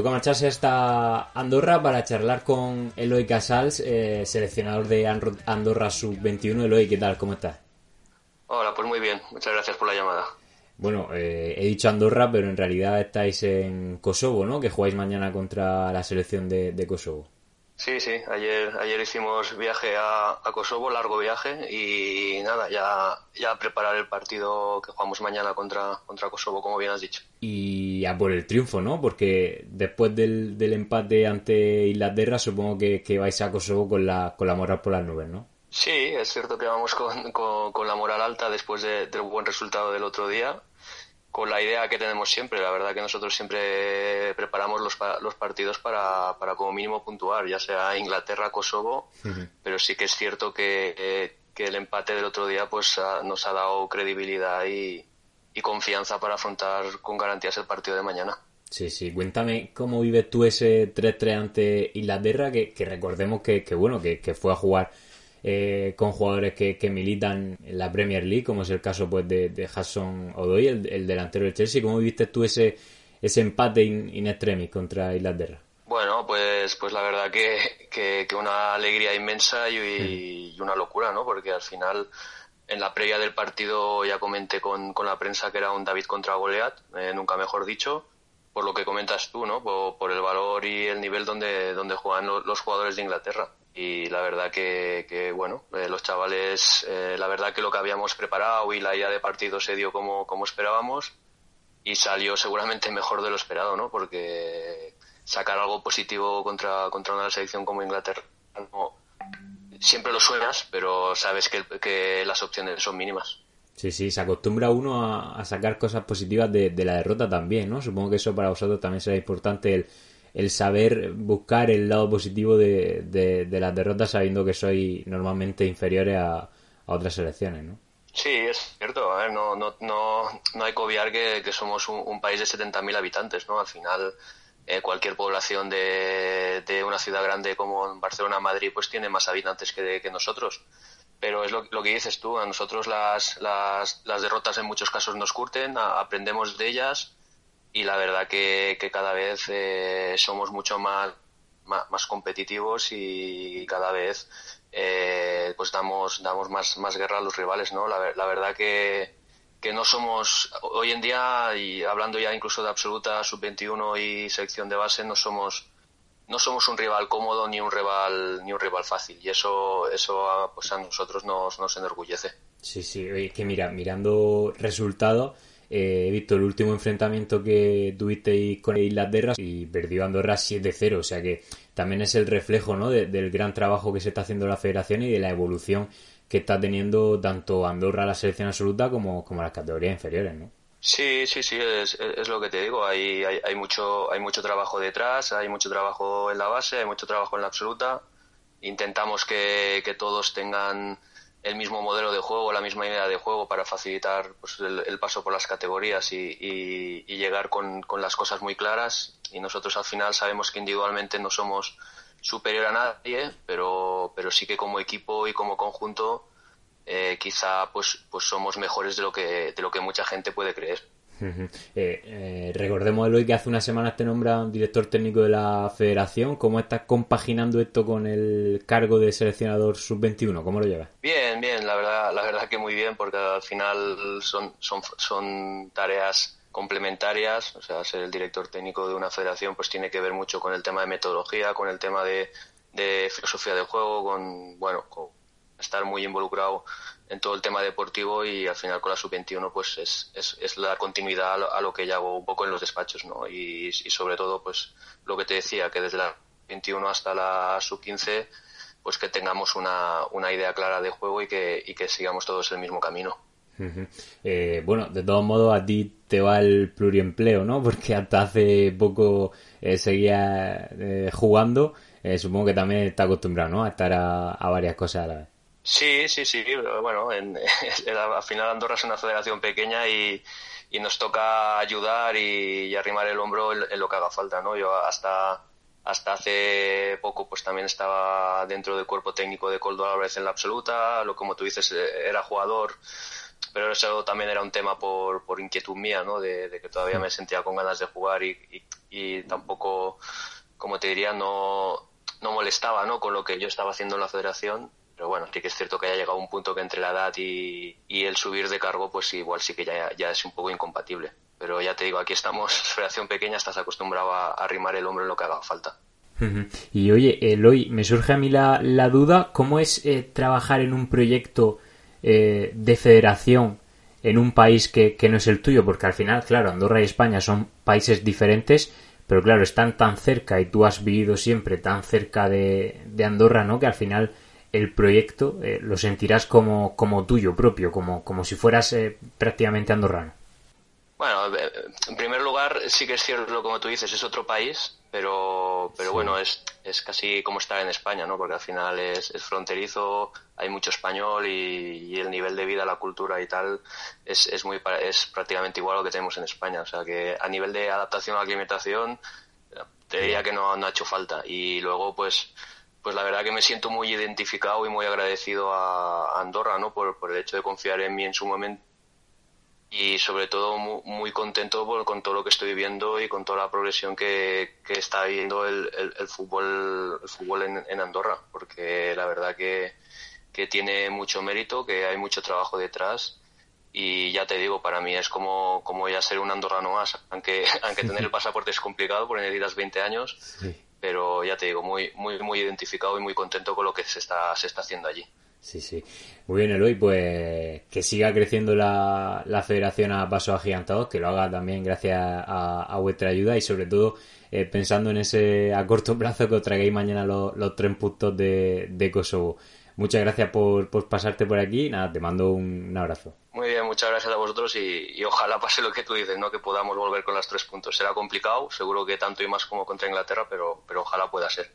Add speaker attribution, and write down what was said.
Speaker 1: toca marcharse hasta Andorra para charlar con Eloy Casals, eh, seleccionador de Andorra Sub-21. Eloy, ¿qué tal? ¿Cómo estás?
Speaker 2: Hola, pues muy bien. Muchas gracias por la llamada.
Speaker 1: Bueno, eh, he dicho Andorra, pero en realidad estáis en Kosovo, ¿no? Que jugáis mañana contra la selección de Kosovo.
Speaker 2: Sí, sí, ayer, ayer hicimos viaje a, Kosovo, largo viaje, y nada, ya, ya preparar el partido que jugamos mañana contra, contra Kosovo, como bien has dicho.
Speaker 1: Y a por el triunfo, ¿no? Porque después del, del empate ante Inglaterra, supongo que, que, vais a Kosovo con la, con la moral por las nubes, ¿no?
Speaker 2: Sí, es cierto que vamos con, con, la moral alta después de, del buen resultado del otro día con la idea que tenemos siempre. La verdad que nosotros siempre preparamos los, los partidos para, para, como mínimo puntuar, ya sea Inglaterra, Kosovo, pero sí que es cierto que, que, el empate del otro día pues nos ha dado credibilidad y, y, confianza para afrontar con garantías el partido de mañana.
Speaker 1: Sí, sí, cuéntame cómo vives tú ese 3-3 ante Inglaterra, que, que recordemos que, que bueno, que, que fue a jugar eh, con jugadores que, que, militan en la Premier League, como es el caso pues de, de Hudson Odoi, el, delantero del Chelsea. ¿Cómo viste tú ese, ese empate in, extremis contra Inglaterra?
Speaker 2: Bueno, pues, pues la verdad que, que, una alegría inmensa y, y, una locura, ¿no? Porque al final, en la previa del partido ya comenté con, con la prensa que era un David contra Goliat, eh, nunca mejor dicho, por lo que comentas tú, ¿no? Por, el valor y el nivel donde, donde juegan los jugadores de Inglaterra y la verdad que, bueno, eh, los chavales, eh, la verdad que lo que habíamos preparado y la idea de partido se dio como, como esperábamos y salió seguramente mejor de lo esperado, ¿no? Porque sacar algo positivo contra, contra una selección como Inglaterra siempre lo sueñas, pero sabes que, que las opciones son mínimas.
Speaker 1: Sí, sí, se acostumbra uno a, sacar cosas positivas de, de, la derrota también, ¿no? Supongo que eso para vosotros también será importante el, el saber buscar el lado positivo de, de, las derrotas sabiendo que soy normalmente inferiores a, otras selecciones, ¿no?
Speaker 2: Sí, es cierto. A ver, no, no, no, no hay que obviar que, que somos un, país de 70.000 habitantes, ¿no? Al final, eh, cualquier población de, de, una ciudad grande como Barcelona, Madrid, pues tiene más habitantes que, que nosotros. Pero es lo, lo, que dices tú, a nosotros las, las, las derrotas en muchos casos nos curten, aprendemos de ellas y la verdad que, cada vez eh, somos mucho más, más, competitivos y cada vez eh, pues damos, damos más, más guerra a los rivales, ¿no? La, la verdad que, que no somos, hoy en día, y hablando ya incluso de absoluta sub-21 y selección de base, no somos no somos un rival cómodo ni un rival ni un rival fácil y eso eso pues a nosotros nos, nos enorgullece.
Speaker 1: Sí, sí, es que mira, mirando resultados eh, he visto el último enfrentamiento que tuvisteis con Inglaterra y perdió Andorra 7-0, o sea que también es el reflejo ¿no? del gran trabajo que se está haciendo la federación y de la evolución que está teniendo tanto Andorra la selección absoluta como, como las categorías inferiores, ¿no?
Speaker 2: Sí, sí, sí, es, es lo que te digo. Hay, hay, hay, mucho, hay mucho trabajo detrás, hay mucho trabajo en la base, hay mucho trabajo en la absoluta. Intentamos que, que todos tengan el mismo modelo de juego, la misma idea de juego para facilitar pues, el, paso por las categorías y, y, llegar con, con, las cosas muy claras. Y nosotros al final sabemos que individualmente no somos superior a nadie, pero, pero sí que como equipo y como conjunto eh, quizá pues, pues somos mejores de lo que, de lo que mucha gente puede creer.
Speaker 1: Eh, eh, recordemos hoy que hace una semana te nombra director técnico de la federación. ¿Cómo estás compaginando esto con el cargo de seleccionador sub-21? ¿Cómo lo llevas?
Speaker 2: Bien, bien, la verdad, la verdad que muy bien, porque al final son, son, son tareas complementarias, o sea, ser el director técnico de una federación pues tiene que ver mucho con el tema de metodología, con el tema de, de filosofía de juego, con, bueno, con estar muy involucrado en todo el tema deportivo y al final con la sub-21 pues es, es, es, la continuidad a lo, que ya hago un poco en los despachos, ¿no? Y, y, sobre todo pues lo que te decía, que desde la 21 hasta la sub-15 pues que tengamos una, una idea clara de juego y que, y que sigamos todos el mismo camino.
Speaker 1: eh, bueno, de todos modos a ti te va el pluriempleo, ¿no? Porque hasta hace poco eh, seguía eh, jugando. Eh, supongo que también está acostumbrado, ¿no? A estar a, a varias cosas a la vez.
Speaker 2: Sí, sí, sí. Bueno, en, al final Andorra es una federación pequeña y, y nos toca ayudar y, arrimar el hombro en, lo que haga falta, ¿no? Yo hasta hasta hace poco pues también estaba dentro del cuerpo técnico de Coldo Álvarez en la absoluta, lo como tú dices eh, era jugador pero eso también era un tema por, por inquietud mía, ¿no? De, que todavía me sentía con ganas de jugar y, y, tampoco, como te diría, no, no molestaba, ¿no? Con lo que yo estaba haciendo en la federación. Pero bueno, sí que es cierto que haya llegado un punto que entre la edad y, el subir de cargo, pues igual sí que ya, es un poco incompatible. Pero ya te digo, aquí estamos, federación pequeña, estás acostumbrado a arrimar el hombro en lo que haga falta.
Speaker 1: Y oye, Eloy, me surge a mí la, duda, ¿cómo es eh, trabajar en un proyecto eh, de federación en un país que, no es el tuyo? Porque al final, claro, Andorra y España son países diferentes, pero claro, están tan cerca y tú has vivido siempre tan cerca de, Andorra, ¿no? Que al final el proyecto eh, lo sentirás como, como tuyo propio, como, como si fueras prácticamente andorrano.
Speaker 2: Bueno, en primer lugar, sí que es cierto, como tú dices, es otro país, pero, pero bueno, es, es casi como estar en España, ¿no? Porque al final es, es fronterizo, hay mucho español y, el nivel de vida, la cultura y tal es, es, muy, es prácticamente igual a lo que tenemos en España. O sea que a nivel de adaptación a la alimentación, te diría que no, no ha hecho falta. Y luego, pues, pues la verdad que me siento muy identificado y muy agradecido a Andorra, ¿no? Por, por el hecho de confiar en mí en su momento. Y sobre todo muy, contento con todo lo que estoy viviendo y con toda la progresión que, está viviendo el, el, fútbol, el fútbol en, Andorra, porque la verdad que, que, tiene mucho mérito, que hay mucho trabajo detrás. Y ya te digo, para mí es como, como ya ser un andorrano más, aunque, aunque tener el pasaporte es complicado porque necesitas 20 años, pero ya te digo, muy, muy, muy identificado y muy contento con lo que se está, se está haciendo allí.
Speaker 1: Sí, sí. Muy bien, Eloy, pues que siga creciendo la, la federación a pasos agigantados, que lo haga también gracias a, vuestra ayuda y sobre todo eh, pensando en ese a corto plazo que os traigáis mañana los, los tres puntos de, de Kosovo. Muchas gracias por, por, pasarte por aquí. Nada, te mando un, abrazo.
Speaker 2: Muy muchas gracias a vosotros y, ojalá pase lo que tú dices, ¿no? Que podamos volver con los tres puntos. Será complicado, seguro que tanto y más como contra Inglaterra, pero, pero ojalá pueda ser.